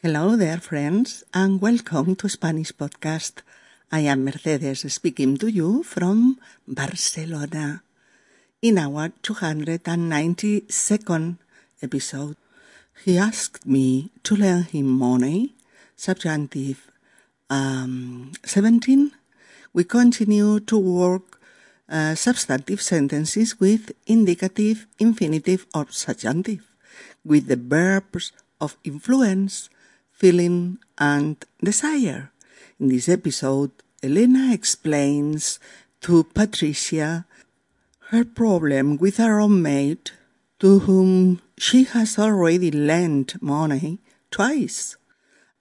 Hello there, friends, and welcome to Spanish Podcast. I am Mercedes speaking to you from Barcelona in our 292nd episode. He asked me to learn him money, subjunctive um, 17. We continue to work uh, substantive sentences with indicative, infinitive, or subjunctive, with the verbs of influence, feeling, and desire. In this episode, Elena explains to Patricia her problem with a roommate to whom she has already lent money twice,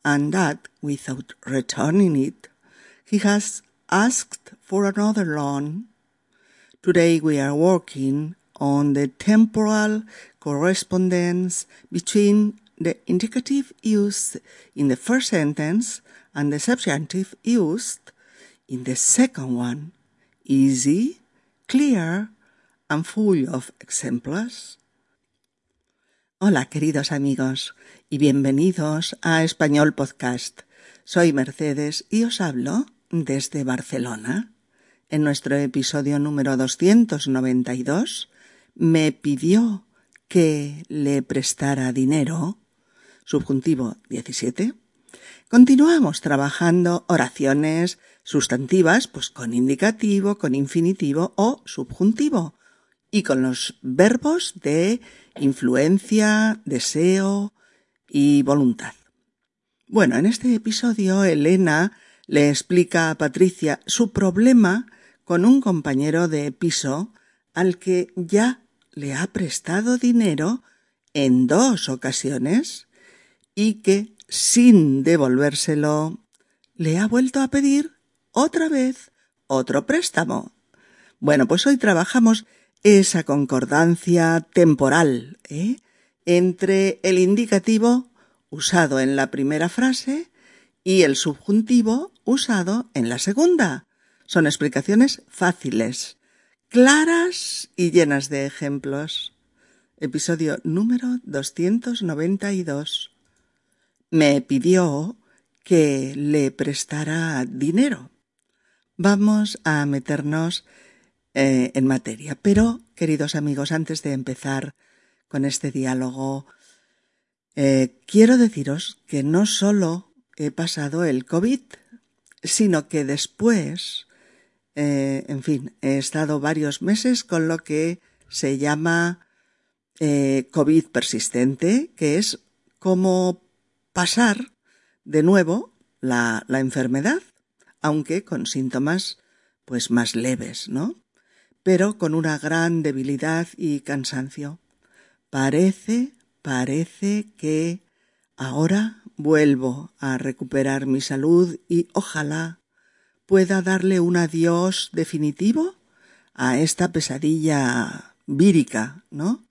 and that without returning it, he has asked for another loan. Today we are working on the temporal correspondence between the indicative used in the first sentence and the subjunctive used in the second one. Easy, clear, and full of examples. Hola, queridos amigos, y bienvenidos a Español Podcast. Soy Mercedes y os hablo desde Barcelona. En nuestro episodio número 292 me pidió que le prestara dinero subjuntivo 17, continuamos trabajando oraciones sustantivas, pues con indicativo, con infinitivo o subjuntivo, y con los verbos de influencia, deseo y voluntad. Bueno, en este episodio Elena le explica a Patricia su problema con un compañero de piso al que ya le ha prestado dinero en dos ocasiones y que, sin devolvérselo, le ha vuelto a pedir otra vez otro préstamo. Bueno, pues hoy trabajamos esa concordancia temporal ¿eh? entre el indicativo usado en la primera frase y el subjuntivo usado en la segunda. Son explicaciones fáciles, claras y llenas de ejemplos. Episodio número 292 me pidió que le prestara dinero. Vamos a meternos eh, en materia. Pero, queridos amigos, antes de empezar con este diálogo, eh, quiero deciros que no solo he pasado el COVID, sino que después, eh, en fin, he estado varios meses con lo que se llama COVID persistente, que es como pasar de nuevo la, la enfermedad, aunque con síntomas pues más leves, ¿no? Pero con una gran debilidad y cansancio. Parece, parece que ahora vuelvo a recuperar mi salud y ojalá pueda darle un adiós definitivo a esta pesadilla vírica, ¿no?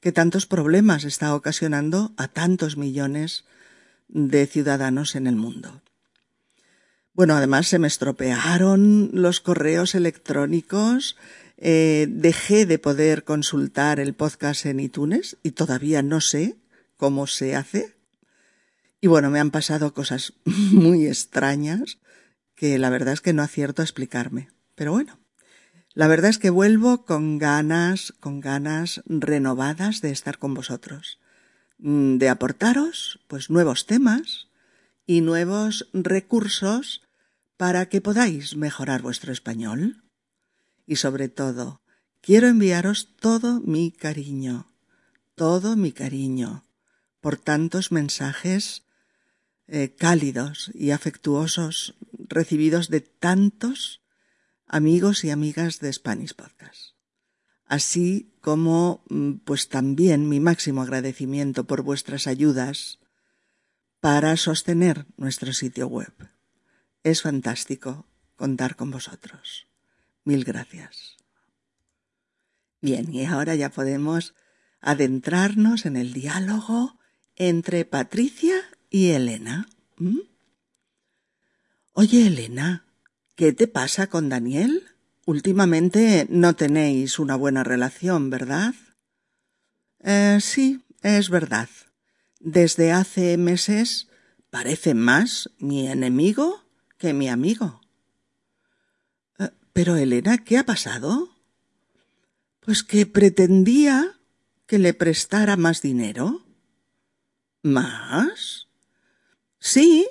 Que tantos problemas está ocasionando a tantos millones de ciudadanos en el mundo. Bueno, además se me estropearon los correos electrónicos, eh, dejé de poder consultar el podcast en iTunes y todavía no sé cómo se hace. Y bueno, me han pasado cosas muy extrañas que la verdad es que no acierto a explicarme. Pero bueno, la verdad es que vuelvo con ganas, con ganas renovadas de estar con vosotros. Mm, de aportaros pues nuevos temas y nuevos recursos para que podáis mejorar vuestro español. Y sobre todo, quiero enviaros todo mi cariño, todo mi cariño por tantos mensajes eh, cálidos y afectuosos recibidos de tantos amigos y amigas de Spanish Podcast así como mm, pues también mi máximo agradecimiento por vuestras ayudas para sostener nuestro sitio web. Es fantástico contar con vosotros. Mil gracias. Bien, y ahora ya podemos adentrarnos en el diálogo entre Patricia y Elena. Oye, Elena, ¿qué te pasa con Daniel? Últimamente no tenéis una buena relación, ¿verdad? Eh, sí, es verdad. Desde hace meses parece más mi enemigo que mi amigo. Eh, pero, Elena, ¿qué ha pasado? Pues que pretendía que le prestara más dinero. ¿Más? Sí,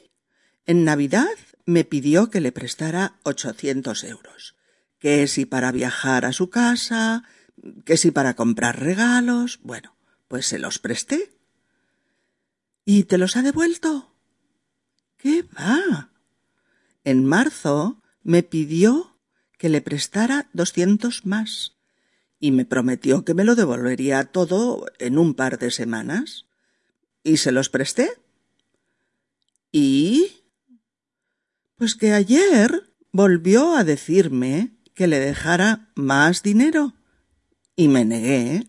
en Navidad me pidió que le prestara ochocientos euros, que si para viajar a su casa, que si para comprar regalos. Bueno, pues se los presté. ¿Y te los ha devuelto? ¿Qué va? En marzo me pidió que le prestara doscientos más y me prometió que me lo devolvería todo en un par de semanas. ¿Y se los presté? ¿Y? Pues que ayer volvió a decirme que le dejara más dinero. Y me negué.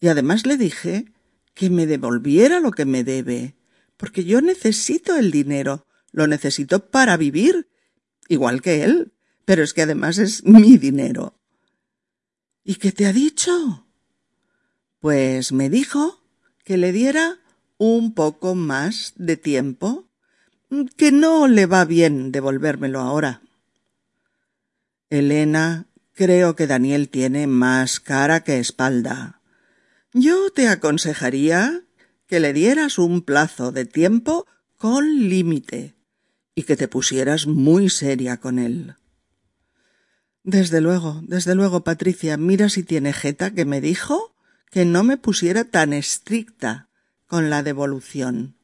Y además le dije que me devolviera lo que me debe, porque yo necesito el dinero, lo necesito para vivir, igual que él, pero es que además es mi dinero. ¿Y qué te ha dicho? Pues me dijo que le diera un poco más de tiempo que no le va bien devolvérmelo ahora. Elena, creo que Daniel tiene más cara que espalda. Yo te aconsejaría que le dieras un plazo de tiempo con límite y que te pusieras muy seria con él. Desde luego, desde luego, Patricia, mira si tiene jeta que me dijo que no me pusiera tan estricta con la devolución.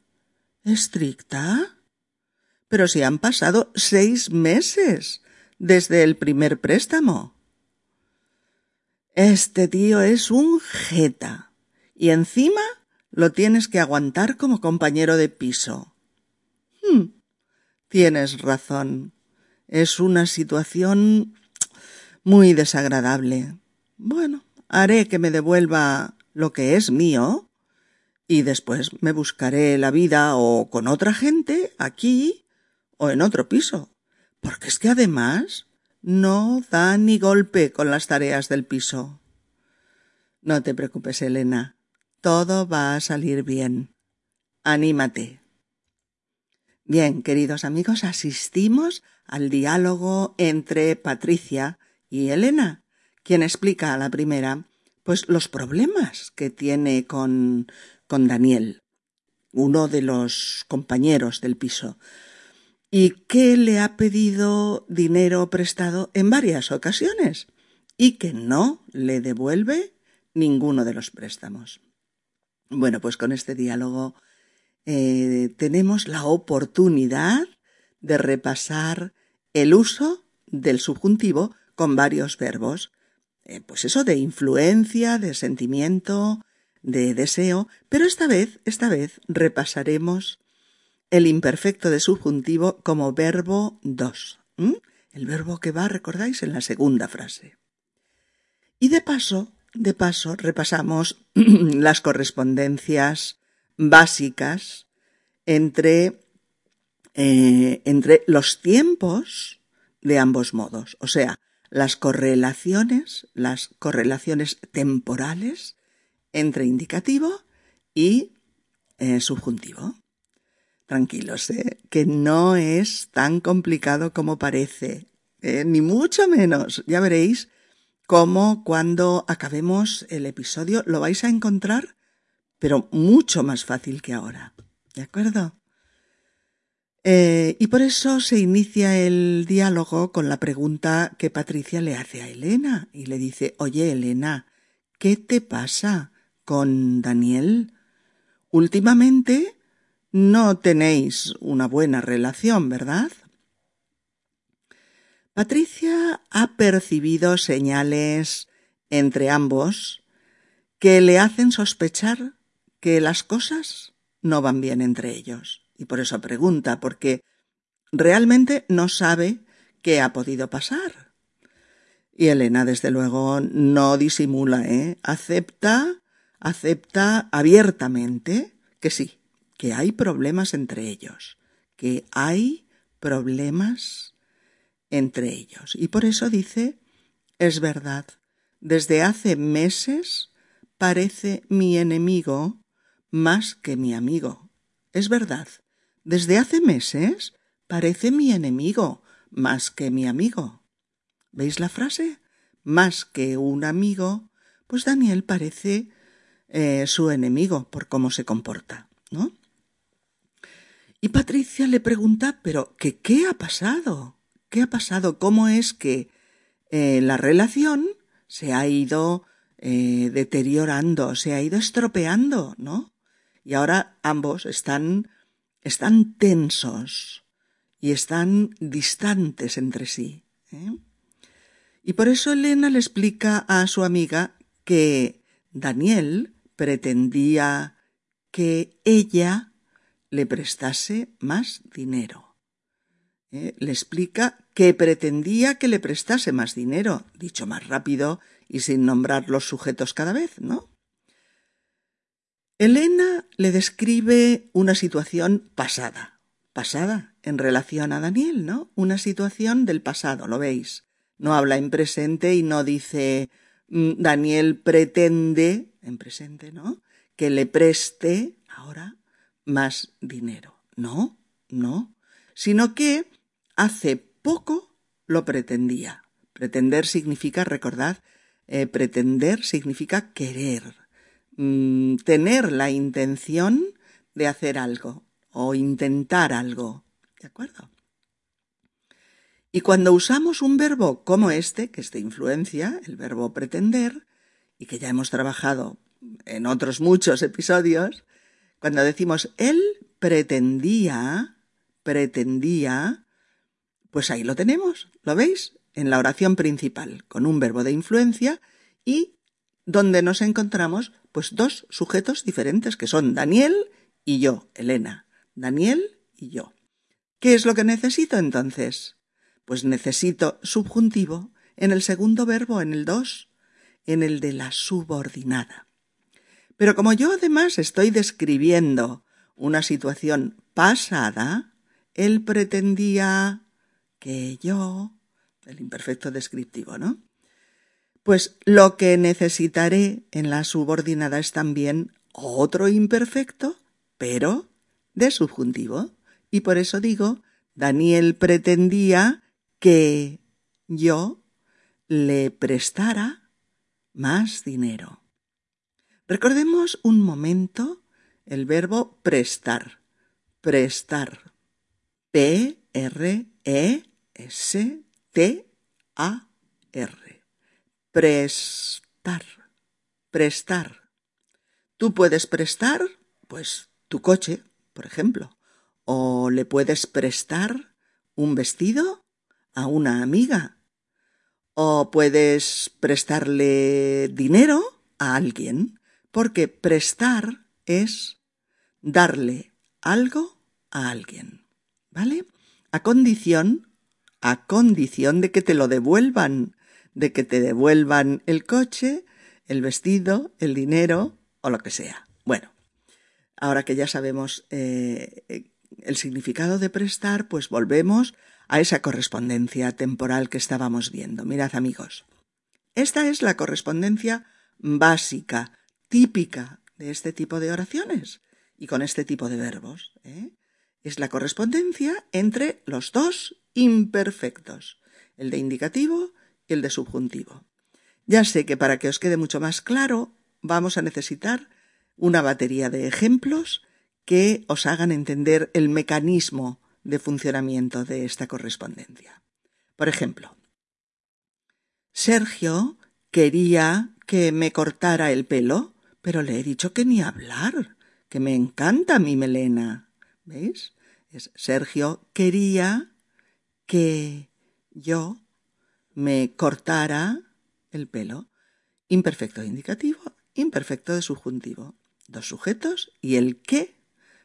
¿Estricta? Pero si han pasado seis meses desde el primer préstamo. Este tío es un jeta. Y encima lo tienes que aguantar como compañero de piso. Hmm, tienes razón. Es una situación muy desagradable. Bueno, haré que me devuelva lo que es mío y después me buscaré la vida o con otra gente aquí o en otro piso, porque es que además no da ni golpe con las tareas del piso. No te preocupes, Elena, todo va a salir bien. Anímate. Bien, queridos amigos, asistimos al diálogo entre Patricia y Elena, quien explica a la primera pues los problemas que tiene con con Daniel, uno de los compañeros del piso y que le ha pedido dinero prestado en varias ocasiones y que no le devuelve ninguno de los préstamos. Bueno, pues con este diálogo eh, tenemos la oportunidad de repasar el uso del subjuntivo con varios verbos. Eh, pues eso de influencia, de sentimiento, de deseo, pero esta vez, esta vez repasaremos el imperfecto de subjuntivo como verbo dos. El verbo que va, recordáis, en la segunda frase. Y de paso, de paso, repasamos las correspondencias básicas entre, eh, entre los tiempos de ambos modos, o sea, las correlaciones, las correlaciones temporales entre indicativo y eh, subjuntivo. Tranquilos, ¿eh? que no es tan complicado como parece, ¿eh? ni mucho menos. Ya veréis cómo cuando acabemos el episodio lo vais a encontrar, pero mucho más fácil que ahora. ¿De acuerdo? Eh, y por eso se inicia el diálogo con la pregunta que Patricia le hace a Elena y le dice, oye Elena, ¿qué te pasa con Daniel? Últimamente no tenéis una buena relación, ¿verdad? Patricia ha percibido señales entre ambos que le hacen sospechar que las cosas no van bien entre ellos. Y por eso pregunta, porque realmente no sabe qué ha podido pasar. Y Elena, desde luego, no disimula, ¿eh? Acepta, acepta abiertamente que sí, que hay problemas entre ellos, que hay problemas entre ellos. Y por eso dice, es verdad, desde hace meses parece mi enemigo más que mi amigo. Es verdad, desde hace meses parece mi enemigo más que mi amigo. ¿Veis la frase? Más que un amigo, pues Daniel parece eh, su enemigo por cómo se comporta, ¿no? Y Patricia le pregunta, pero ¿qué, qué ha pasado? ¿Qué ha pasado? ¿Cómo es que eh, la relación se ha ido eh, deteriorando, se ha ido estropeando, ¿no? Y ahora ambos están, están tensos y están distantes entre sí. ¿eh? Y por eso Elena le explica a su amiga que Daniel pretendía que ella le prestase más dinero. ¿Eh? Le explica que pretendía que le prestase más dinero, dicho más rápido y sin nombrar los sujetos cada vez, ¿no? Elena le describe una situación pasada, pasada en relación a Daniel, ¿no? Una situación del pasado, lo veis. No habla en presente y no dice mm, Daniel pretende, en presente, ¿no? Que le preste ahora más dinero. No, no, sino que hace poco lo pretendía. Pretender significa, recordad, eh, pretender significa querer, mm, tener la intención de hacer algo o intentar algo. ¿De acuerdo? Y cuando usamos un verbo como este, que es de influencia, el verbo pretender, y que ya hemos trabajado en otros muchos episodios, cuando decimos él pretendía, pretendía, pues ahí lo tenemos, ¿lo veis? En la oración principal, con un verbo de influencia y donde nos encontramos pues dos sujetos diferentes que son Daniel y yo, Elena. Daniel y yo. ¿Qué es lo que necesito entonces? Pues necesito subjuntivo en el segundo verbo, en el dos, en el de la subordinada. Pero como yo además estoy describiendo una situación pasada, él pretendía que yo, el imperfecto descriptivo, ¿no? Pues lo que necesitaré en la subordinada es también otro imperfecto, pero de subjuntivo. Y por eso digo, Daniel pretendía que yo le prestara más dinero. Recordemos un momento el verbo prestar. Prestar. P-R-E-S-T-A-R. Prestar. Prestar. Tú puedes prestar, pues, tu coche, por ejemplo. O le puedes prestar un vestido a una amiga. O puedes prestarle dinero a alguien porque prestar es darle algo a alguien, ¿vale? A condición, a condición de que te lo devuelvan, de que te devuelvan el coche, el vestido, el dinero o lo que sea. Bueno, ahora que ya sabemos eh, el significado de prestar, pues volvemos a esa correspondencia temporal que estábamos viendo. Mirad amigos, esta es la correspondencia básica típica de este tipo de oraciones y con este tipo de verbos. ¿eh? Es la correspondencia entre los dos imperfectos, el de indicativo y el de subjuntivo. Ya sé que para que os quede mucho más claro, vamos a necesitar una batería de ejemplos que os hagan entender el mecanismo de funcionamiento de esta correspondencia. Por ejemplo, Sergio quería que me cortara el pelo pero le he dicho que ni hablar, que me encanta mi melena. ¿Veis? Es Sergio quería que yo me cortara el pelo. Imperfecto de indicativo, imperfecto de subjuntivo. Dos sujetos y el qué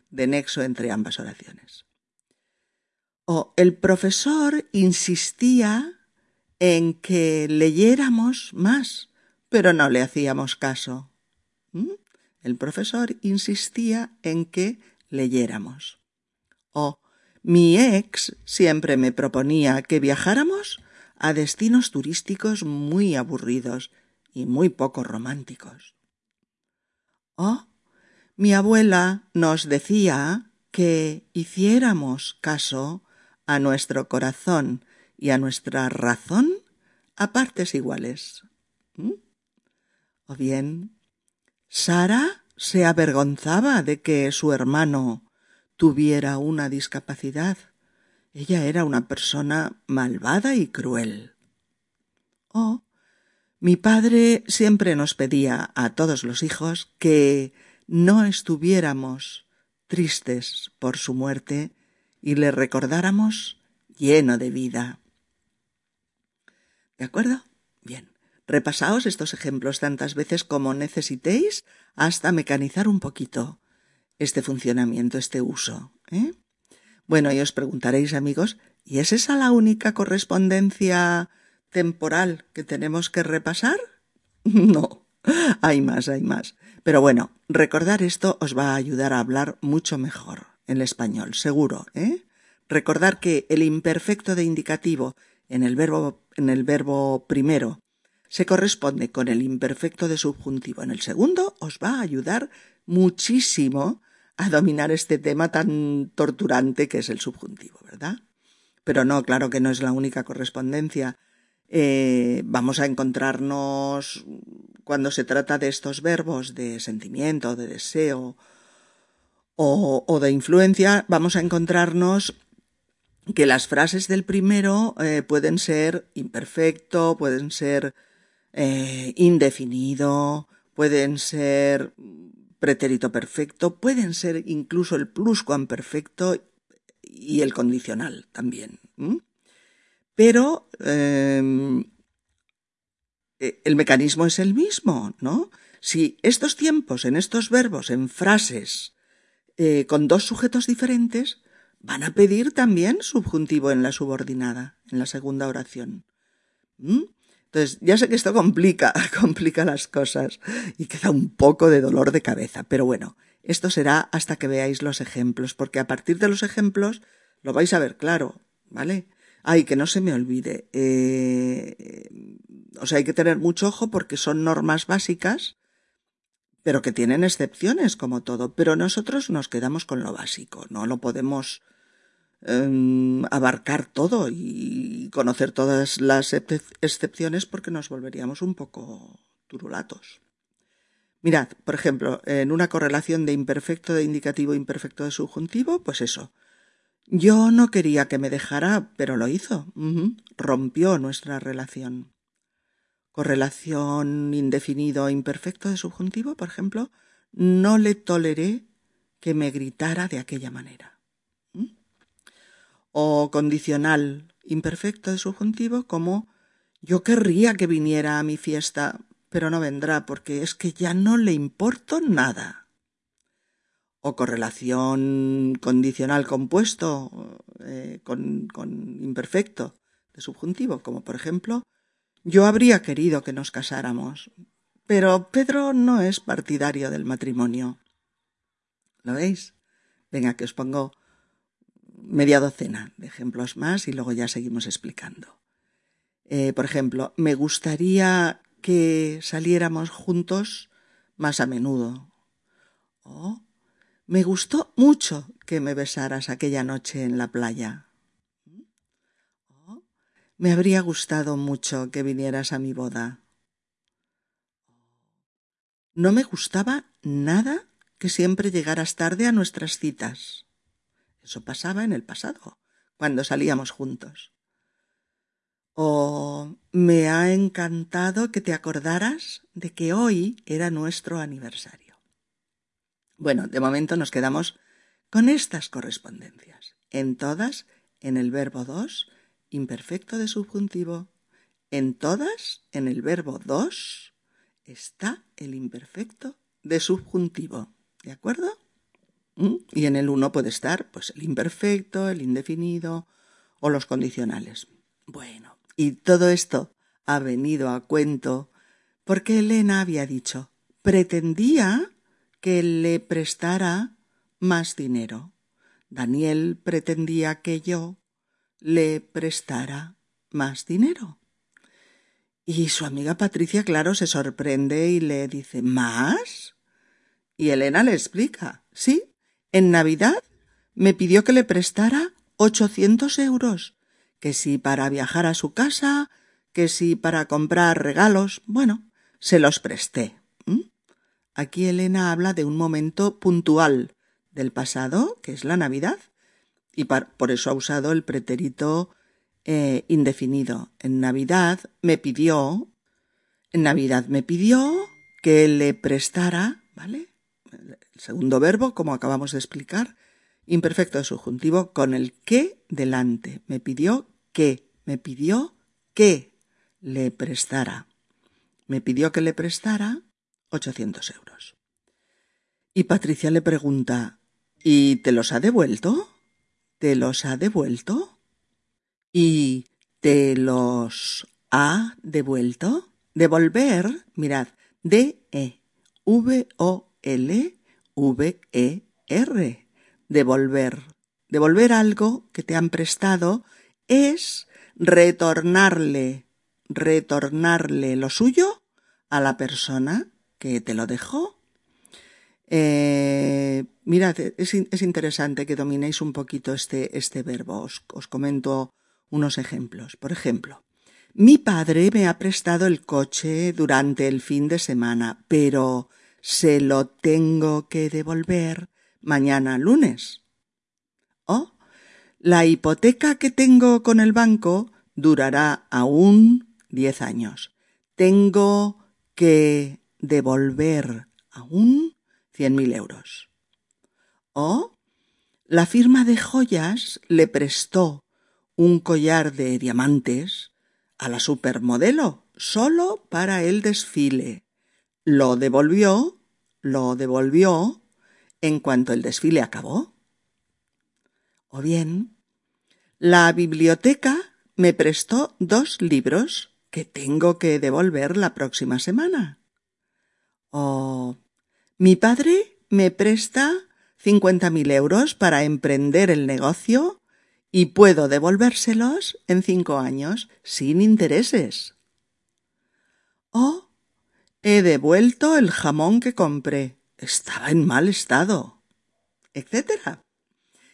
de nexo entre ambas oraciones. O el profesor insistía en que leyéramos más, pero no le hacíamos caso. ¿Mm? El profesor insistía en que leyéramos. O mi ex siempre me proponía que viajáramos a destinos turísticos muy aburridos y muy poco románticos. O mi abuela nos decía que hiciéramos caso a nuestro corazón y a nuestra razón a partes iguales. ¿Mm? O bien, Sara se avergonzaba de que su hermano tuviera una discapacidad. Ella era una persona malvada y cruel. O mi padre siempre nos pedía a todos los hijos que no estuviéramos tristes por su muerte y le recordáramos lleno de vida. ¿De acuerdo? Repasaos estos ejemplos tantas veces como necesitéis hasta mecanizar un poquito este funcionamiento, este uso. ¿eh? Bueno, y os preguntaréis, amigos, ¿y es esa la única correspondencia temporal que tenemos que repasar? no, hay más, hay más. Pero bueno, recordar esto os va a ayudar a hablar mucho mejor el español, seguro, ¿eh? Recordar que el imperfecto de indicativo en el verbo, en el verbo primero se corresponde con el imperfecto de subjuntivo en el segundo os va a ayudar muchísimo a dominar este tema tan torturante que es el subjuntivo, ¿verdad? Pero no, claro que no es la única correspondencia. Eh, vamos a encontrarnos cuando se trata de estos verbos de sentimiento, de deseo o, de influencia, vamos a encontrarnos que las frases del primero eh, pueden ser imperfecto, pueden ser eh, indefinido, pueden ser pretérito perfecto, pueden ser incluso el pluscuamperfecto y el condicional también. Pero em, e, el mecanismo es el mismo, ¿no? Si estos tiempos en estos verbos, en frases, eh, con dos sujetos diferentes, van a pedir también subjuntivo en la subordinada, en la segunda oración. Entonces, ya sé que esto complica, complica las cosas y queda un poco de dolor de cabeza, pero bueno, esto será hasta que veáis los ejemplos, porque a partir de los ejemplos lo vais a ver claro, ¿vale? Ay, que no se me olvide. Eh, o sea, hay que tener mucho ojo porque son normas básicas, pero que tienen excepciones como todo. Pero nosotros nos quedamos con lo básico, no lo podemos Em, abarcar todo y conocer todas las excepciones porque nos volveríamos un poco turulatos. Mirad, por ejemplo, en una correlación de imperfecto de indicativo imperfecto de subjuntivo, pues eso. Yo no quería que me dejara, pero lo hizo. Rompió nuestra relación. Correlación indefinido imperfecto de subjuntivo, por ejemplo, no le toleré que me gritara de aquella manera o condicional imperfecto de subjuntivo como yo querría que viniera a mi fiesta, pero no vendrá porque es que ya no le importo nada. O correlación condicional compuesto eh, con, con imperfecto de subjuntivo, como por ejemplo, yo habría querido que nos casáramos, pero Pedro no es partidario del matrimonio. ¿Lo veis? Venga, que os pongo media docena de ejemplos más y luego ya seguimos explicando. Eh, por ejemplo, me gustaría que saliéramos juntos más a menudo. Oh, me gustó mucho que me besaras aquella noche en la playa. Oh, me habría gustado mucho que vinieras a mi boda. No me gustaba nada que siempre llegaras tarde a nuestras citas. Eso pasaba en el pasado, cuando salíamos juntos. O me ha encantado que te acordaras de que hoy era nuestro aniversario. Bueno, de momento nos quedamos con estas correspondencias. En todas, en el verbo dos, imperfecto de subjuntivo. En todas, en el verbo dos, está el imperfecto de subjuntivo. ¿De acuerdo? Y en el uno puede estar pues el imperfecto, el indefinido o los condicionales. Bueno, y todo esto ha venido a cuento porque Elena había dicho pretendía que le prestara más dinero. Daniel pretendía que yo le prestara más dinero. Y su amiga Patricia, claro, se sorprende y le dice ¿Más? Y Elena le explica, sí, en Navidad me pidió que le prestara ochocientos euros, que si para viajar a su casa, que si para comprar regalos, bueno, se los presté. Aquí Elena habla de un momento puntual del pasado, que es la Navidad, y por eso ha usado el pretérito eh, indefinido. En Navidad me pidió, en Navidad me pidió que le prestara, ¿vale? Segundo verbo, como acabamos de explicar, imperfecto subjuntivo con el que delante. Me pidió que, me pidió que le prestara. Me pidió que le prestara 800 euros. Y Patricia le pregunta, ¿y te los ha devuelto? ¿Te los ha devuelto? ¿Y te los ha devuelto? Devolver, mirad, D-E-V-O-L-V-E-R. Devolver. Devolver algo que te han prestado es retornarle, retornarle lo suyo a la persona que te lo dejó. Eh, mirad, es, interesante que dominéis un poquito este, este verbo. Os, os comento unos ejemplos. Por ejemplo, mi padre me ha prestado el coche durante el fin de semana, pero se lo tengo que devolver mañana lunes. Oh, la hipoteca que tengo con el banco durará aún diez años. Tengo que devolver aún cien mil euros. O la firma de joyas le prestó un collar de diamantes a la supermodelo solo para el desfile. Lo devolvió, lo devolvió en cuanto el desfile acabó. O bien, la biblioteca me prestó dos libros que tengo que devolver la próxima semana. O mi padre me presta cincuenta mil euros para emprender el negocio y puedo devolvérselos en cinco años sin intereses. O he devuelto el jamón que compré. Estaba en mal estado. etcétera.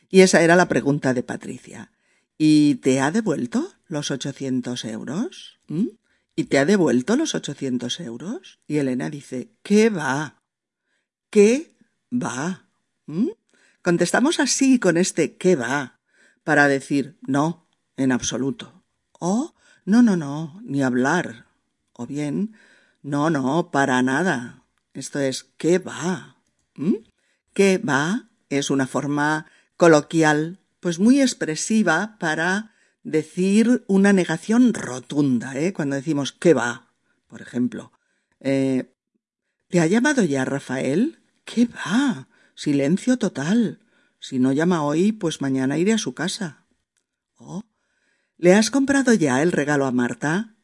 Y esa era la pregunta de Patricia. ¿Y te ha devuelto los ochocientos euros? ¿Mm? ¿Y te ha devuelto los ochocientos euros? Y Elena dice, ¿qué va? ¿Qué va? ¿Mm? Contestamos así con este ¿qué va? para decir no, en absoluto. O no, no, no, ni hablar. O bien, no, no, para nada. Esto es ¿qué va? ¿Mm? ¿Qué va? Es una forma coloquial, pues muy expresiva para decir una negación rotunda, ¿eh? Cuando decimos ¿qué va? Por ejemplo, eh, ¿te ha llamado ya Rafael? ¿Qué va? Silencio total. Si no llama hoy, pues mañana iré a su casa. Oh, ¿le has comprado ya el regalo a Marta?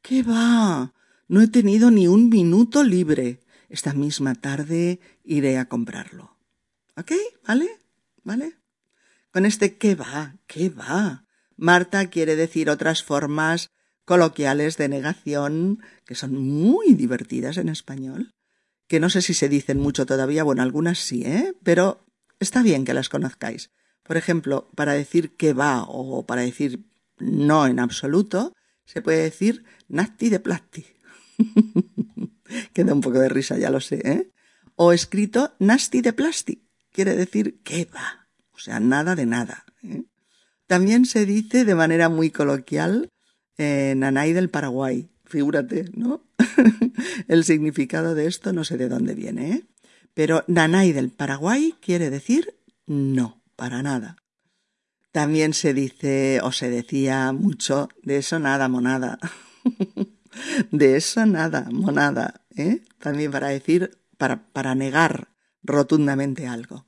¿Qué va? No he tenido ni un minuto libre. Esta misma tarde iré a comprarlo. ¿Ok? ¿Vale? ¿Vale? Con este qué va, qué va. Marta quiere decir otras formas coloquiales de negación que son muy divertidas en español, que no sé si se dicen mucho todavía, bueno, algunas sí, ¿eh? Pero está bien que las conozcáis. Por ejemplo, para decir que va o para decir no en absoluto, se puede decir nasti de plasti. Queda un poco de risa, ya lo sé, ¿eh? O escrito nasti de plasti. Quiere decir que va. O sea, nada de nada. ¿eh? También se dice de manera muy coloquial en Nanay del Paraguay. Figúrate, ¿no? El significado de esto no sé de dónde viene, ¿eh? Pero Nanay del Paraguay quiere decir no, para nada. También se dice o se decía mucho de eso nada, monada. de eso nada, monada. ¿eh? También para decir, para, para negar rotundamente algo.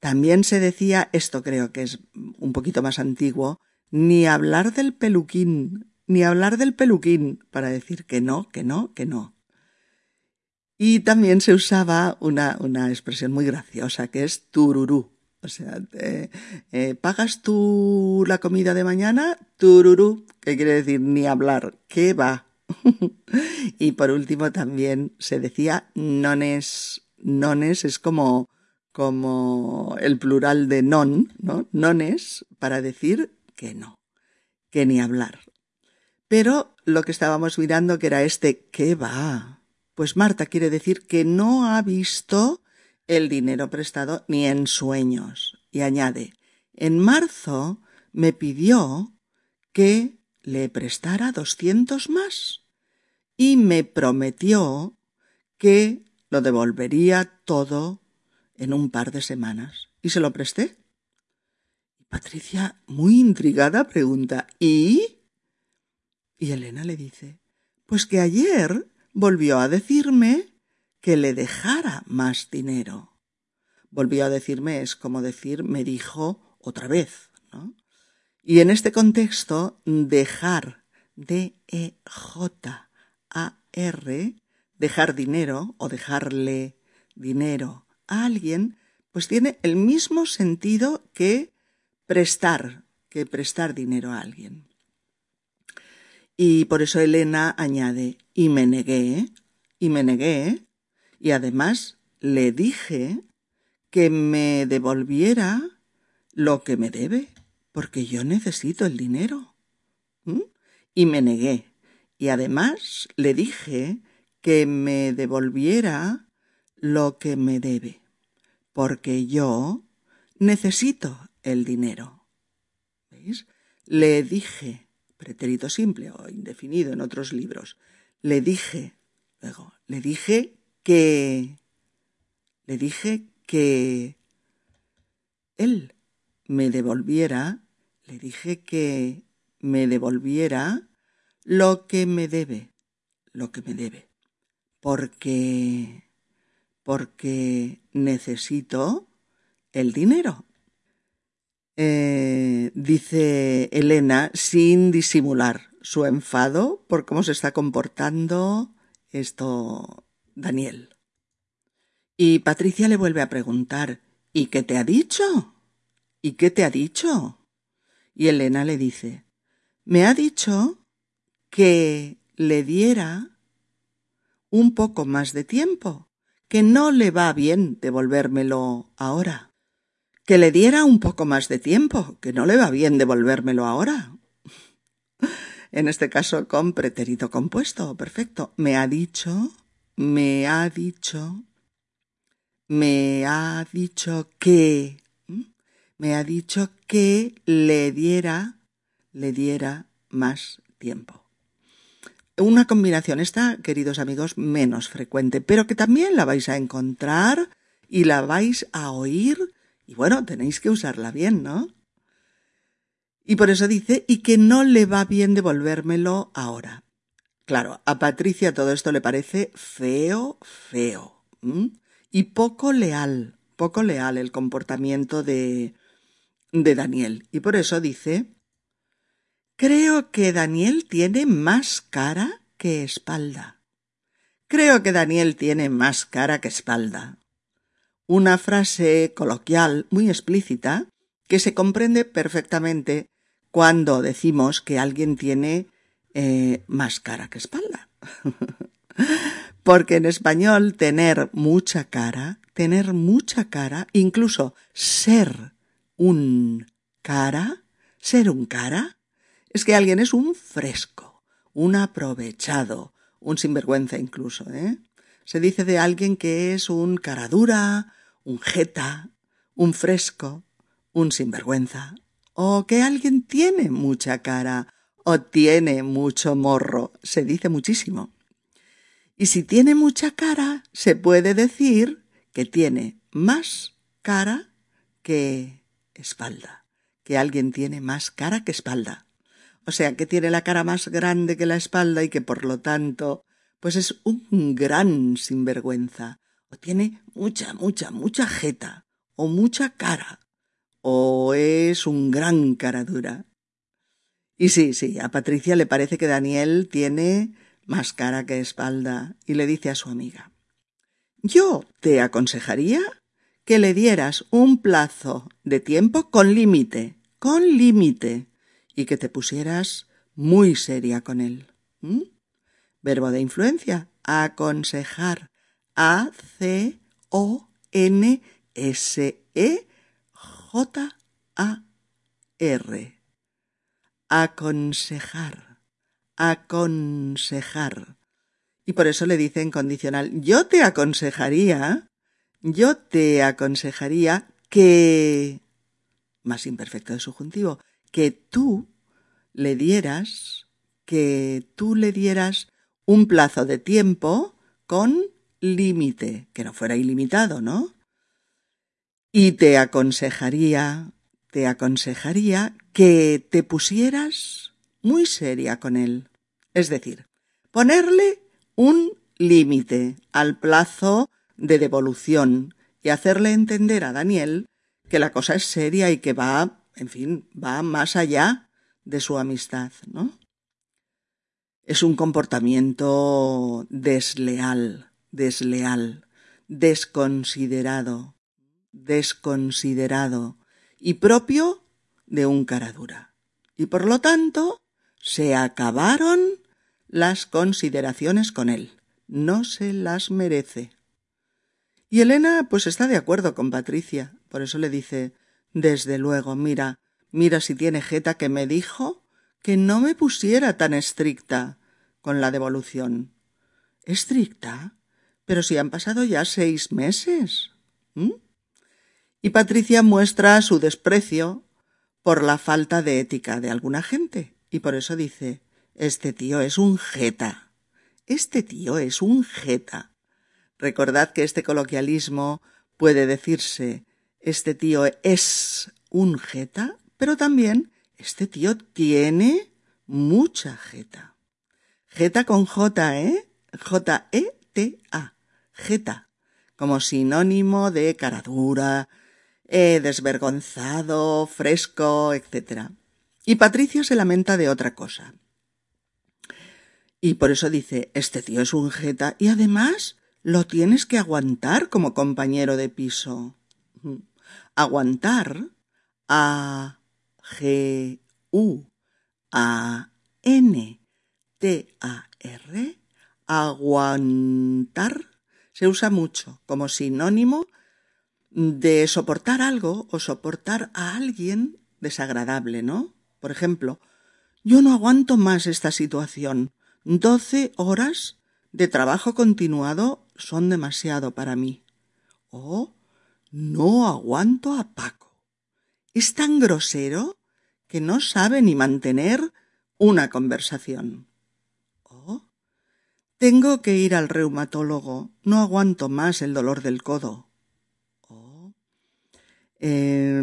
También se decía, esto creo que es un poquito más antiguo, ni hablar del peluquín, ni hablar del peluquín, para decir que no, que no, que no. Y también se usaba una, una expresión muy graciosa que es tururú. O sea, eh, ¿pagas tú la comida de mañana? Tururú, que quiere decir ni hablar, ¿qué va? y por último también se decía nones. Nones es como como el plural de non, ¿no? Nones, para decir que no, que ni hablar. Pero lo que estábamos mirando que era este ¿qué va? Pues Marta quiere decir que no ha visto el dinero prestado ni en sueños. Y añade, en marzo me pidió que le prestara doscientos más y me prometió que lo devolvería todo en un par de semanas. ¿Y se lo presté? Patricia, muy intrigada, pregunta ¿Y? Y Elena le dice Pues que ayer volvió a decirme que le dejara más dinero. Volvió a decirme es como decir me dijo otra vez, ¿no? Y en este contexto, dejar, D-E-J-A-R, dejar dinero o dejarle dinero a alguien, pues tiene el mismo sentido que prestar, que prestar dinero a alguien. Y por eso Elena añade, y me negué, y me negué, y además le dije que me devolviera lo que me debe, porque yo necesito el dinero. Y me negué, y además le dije que me devolviera lo que me debe, porque yo necesito el dinero. ¿Veis? Le dije, pretérito simple o indefinido en otros libros, le dije, luego, le dije que, le dije que él me devolviera, le dije que me devolviera lo que me debe, lo que me debe, porque, porque necesito el dinero. Eh, dice Elena sin disimular su enfado por cómo se está comportando esto Daniel. Y Patricia le vuelve a preguntar ¿Y qué te ha dicho? ¿Y qué te ha dicho? Y Elena le dice Me ha dicho que le diera un poco más de tiempo, que no le va bien devolvérmelo ahora que le diera un poco más de tiempo, que no le va bien devolvérmelo ahora. en este caso con pretérito compuesto, perfecto. Me ha dicho, me ha dicho, me ha dicho que, me ha dicho que le diera, le diera más tiempo. Una combinación esta, queridos amigos, menos frecuente, pero que también la vais a encontrar y la vais a oír y bueno, tenéis que usarla bien, ¿no? Y por eso dice, y que no le va bien devolvérmelo ahora. Claro, a Patricia todo esto le parece feo, feo. Y poco leal, poco leal el comportamiento de, de Daniel. Y por eso dice, creo que Daniel tiene más cara que espalda. Creo que Daniel tiene más cara que espalda una frase coloquial muy explícita que se comprende perfectamente cuando decimos que alguien tiene eh, más cara que espalda. Porque en español tener mucha cara, tener mucha cara, incluso ser un cara, ser un cara, es que alguien es un fresco, un aprovechado, un sinvergüenza incluso, ¿eh? Se dice de alguien que es un cara dura, un jeta, un fresco, un sinvergüenza, o que alguien tiene mucha cara o tiene mucho morro, se dice muchísimo. Y si tiene mucha cara, se puede decir que tiene más cara que espalda, que alguien tiene más cara que espalda. O sea, que tiene la cara más grande que la espalda y que por lo tanto, pues es un gran sinvergüenza, tiene mucha, mucha, mucha jeta, o mucha cara, o es un gran cara dura. Y sí, sí, a Patricia le parece que Daniel tiene más cara que espalda, y le dice a su amiga Yo te aconsejaría que le dieras un plazo de tiempo con límite, con límite, y que te pusieras muy seria con él. ¿Mm? Verbo de influencia, aconsejar. A-C-O-N-S-E-J-A-R. S-E-J-A-R. Aconsejar, aconsejar. Y por eso le dice en condicional, yo te aconsejaría, yo te aconsejaría que, más imperfecto de subjuntivo, que tú le dieras, que tú le dieras un plazo de tiempo con límite, que no fuera ilimitado, ¿no? Y te aconsejaría, te aconsejaría que te pusieras muy seria con él. Es decir, ponerle un límite al plazo de devolución y hacerle entender a Daniel que la cosa es seria y que va, en fin, va más allá de su amistad, ¿no? Es un comportamiento desleal, desleal, desconsiderado, desconsiderado y propio de un cara dura. Y por lo tanto, se acabaron las consideraciones con él. No se las merece. Y Elena pues está de acuerdo con Patricia. Por eso le dice Desde luego, mira, mira si tiene jeta que me dijo que no me pusiera tan estricta con la devolución. ¿Estricta? Pero si han pasado ya seis meses. Y Patricia muestra su desprecio por la falta de ética de alguna gente. Y por eso dice, este tío es un jeta. Este tío es un jeta. Recordad que este coloquialismo puede decirse, este tío es un jeta, pero también este tío tiene mucha jeta. Jeta con J, ¿eh? J-E-T-A. Jeta. Como sinónimo de caradura, eh, desvergonzado, fresco, etc. Y Patricia se lamenta de otra cosa. Y por eso dice, este tío es un jeta y además lo tienes que aguantar como compañero de piso. Aguantar a G U A N T A R aguantar se usa mucho como sinónimo de soportar algo o soportar a alguien desagradable, ¿no? Por ejemplo, yo no aguanto más esta situación. Doce horas de trabajo continuado son demasiado para mí. O no aguanto a Paco es tan grosero que no sabe ni mantener una conversación. Oh, tengo que ir al reumatólogo. No aguanto más el dolor del codo. Oh, eh,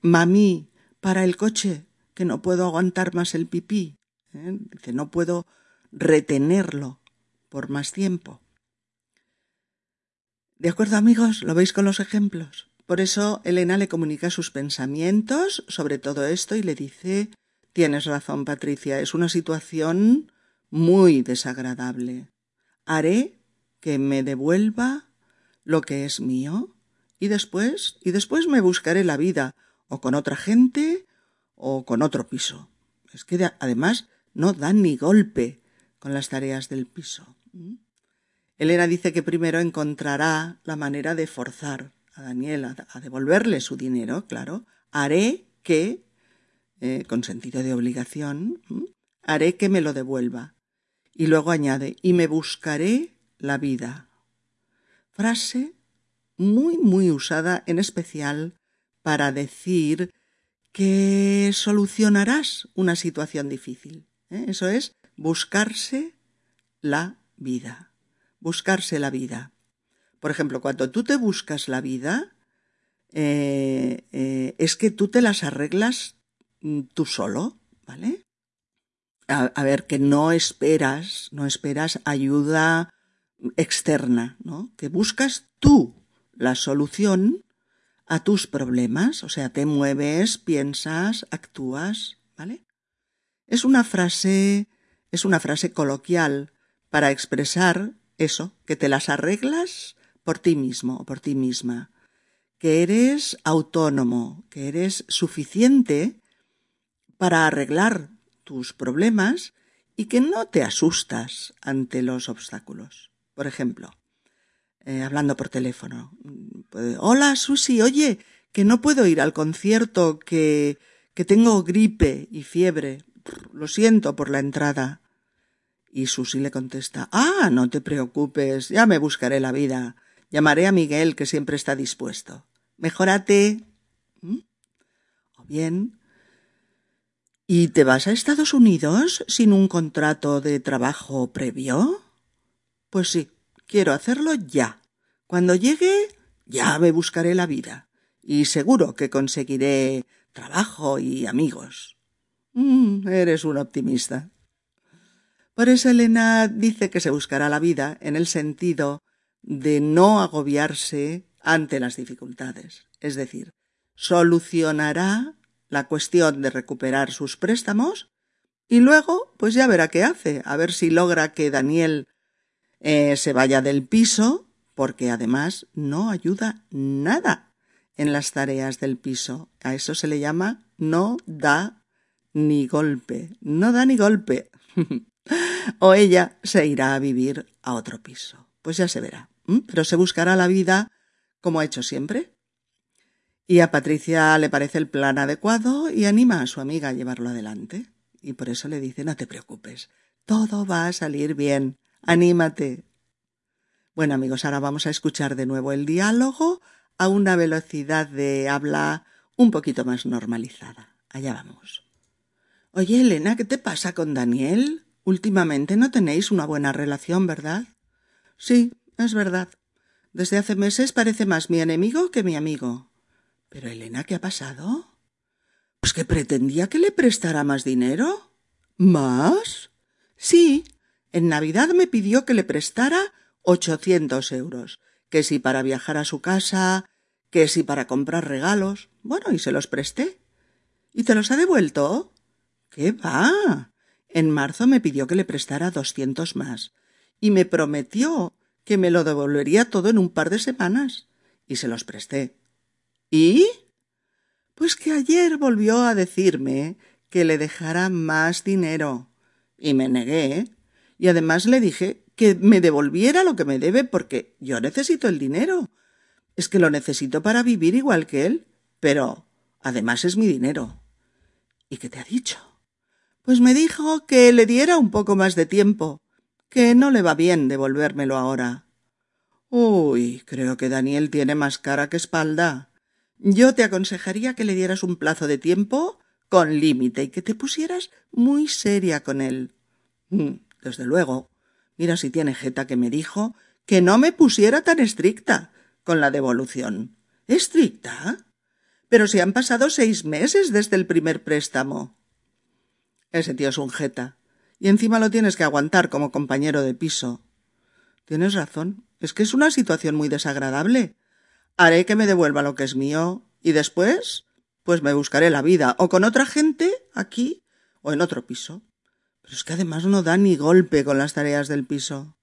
mami, para el coche, que no puedo aguantar más el pipí. ¿Eh? Dice, no puedo retenerlo por más tiempo. ¿De acuerdo, amigos? ¿Lo veis con los ejemplos? Por eso Elena le comunica sus pensamientos sobre todo esto y le dice Tienes razón, Patricia, es una situación muy desagradable. Haré que me devuelva lo que es mío y después y después me buscaré la vida o con otra gente o con otro piso. Es que además no dan ni golpe con las tareas del piso. Elena dice que primero encontrará la manera de forzar a Daniel a, devolverle su dinero, claro, haré que, eh, con sentido de obligación, haré que me lo devuelva. Y luego añade, y me buscaré la vida. Frase muy, muy usada en especial para decir que solucionarás una situación difícil. ¿eh? Eso es buscarse la vida. Buscarse la vida. Por ejemplo, cuando tú te buscas la vida, eh, eh, es que tú te las arreglas mm, tú solo, ¿vale? A, ver, que no esperas, no esperas ayuda externa, ¿no? Que buscas tú la solución a tus problemas, o sea, te mueves, piensas, actúas, ¿vale? Es una frase, es una frase coloquial para expresar eso, que te las arreglas por ti mismo o por ti misma, que eres autónomo, que eres suficiente para arreglar tus problemas y que no te asustas ante los obstáculos. Por ejemplo, eh, hablando por teléfono. Hola, Susi, oye, que no puedo ir al concierto, que, que tengo gripe y fiebre. Lo siento por la entrada. Y Susi le contesta Ah, no te preocupes, ya me buscaré la vida. Llamaré a Miguel, que siempre está dispuesto. Mejórate. ¿Mm? O bien. ¿Y te vas a Estados Unidos sin un contrato de trabajo previo? Pues sí, quiero hacerlo ya. Cuando llegue, ya me buscaré la vida. Y seguro que conseguiré trabajo y amigos. Mm, eres un optimista. Por eso Elena dice que se buscará la vida en el sentido de no agobiarse ante las dificultades. Es decir, solucionará la cuestión de recuperar sus préstamos y luego pues ya verá qué hace, a ver si logra que Daniel eh, se vaya del piso, porque además no ayuda nada en las tareas del piso. A eso se le llama no da ni golpe, no da ni golpe. o ella se irá a vivir a otro piso. Pues ya se verá. Pero se buscará la vida como ha hecho siempre. Y a Patricia le parece el plan adecuado y anima a su amiga a llevarlo adelante. Y por eso le dice no te preocupes, todo va a salir bien, anímate. Bueno amigos, ahora vamos a escuchar de nuevo el diálogo a una velocidad de habla un poquito más normalizada. Allá vamos. Oye, Elena, ¿qué te pasa con Daniel? Últimamente no tenéis una buena relación, ¿verdad? Sí, es verdad. Desde hace meses parece más mi enemigo que mi amigo. Pero Elena, ¿qué ha pasado? Pues que pretendía que le prestara más dinero. ¿Más? Sí. En Navidad me pidió que le prestara ochocientos euros, que si para viajar a su casa, que si para comprar regalos. Bueno, y se los presté. ¿Y te los ha devuelto? ¿Qué va? En marzo me pidió que le prestara doscientos más y me prometió que me lo devolvería todo en un par de semanas. Y se los presté. ¿Y? Pues que ayer volvió a decirme que le dejara más dinero. Y me negué. Y además le dije que me devolviera lo que me debe porque yo necesito el dinero. Es que lo necesito para vivir igual que él. Pero además es mi dinero. ¿Y qué te ha dicho? Pues me dijo que le diera un poco más de tiempo, que no le va bien devolvérmelo ahora. Uy, creo que Daniel tiene más cara que espalda. Yo te aconsejaría que le dieras un plazo de tiempo con límite y que te pusieras muy seria con él. Mm, desde luego. Mira si tiene jeta que me dijo que no me pusiera tan estricta con la devolución. ¿Estricta? Pero si han pasado seis meses desde el primer préstamo. Ese tío es un jeta. Y encima lo tienes que aguantar como compañero de piso. Tienes razón. Es que es una situación muy desagradable. Haré que me devuelva lo que es mío y después, pues me buscaré la vida o con otra gente aquí o en otro piso. Pero es que además no da ni golpe con las tareas del piso.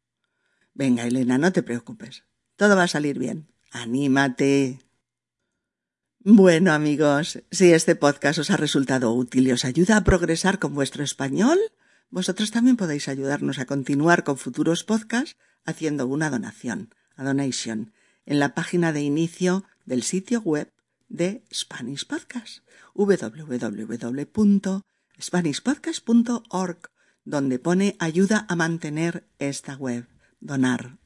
Venga, Elena, no te preocupes. Todo va a salir bien. Anímate. Bueno amigos, si este podcast os ha resultado útil y os ayuda a progresar con vuestro español, vosotros también podéis ayudarnos a continuar con futuros podcasts haciendo una donación, a donation, en la página de inicio del sitio web de Spanish Podcast, www.spanishpodcast.org, donde pone ayuda a mantener esta web, donar.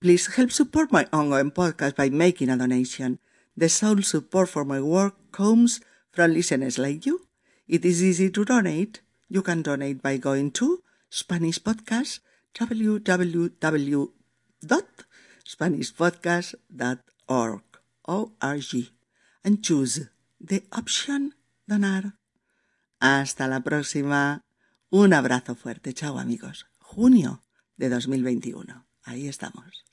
Please help support my ongoing podcast by making a donation. The sole support for my work comes from listeners like you. It is easy to donate. You can donate by going to Spanish Podcast www.spanishpodcast.org O-R-G, and choose the option donar. Hasta la próxima. Un abrazo fuerte. Chao amigos. Junio de 2021. Ahí estamos.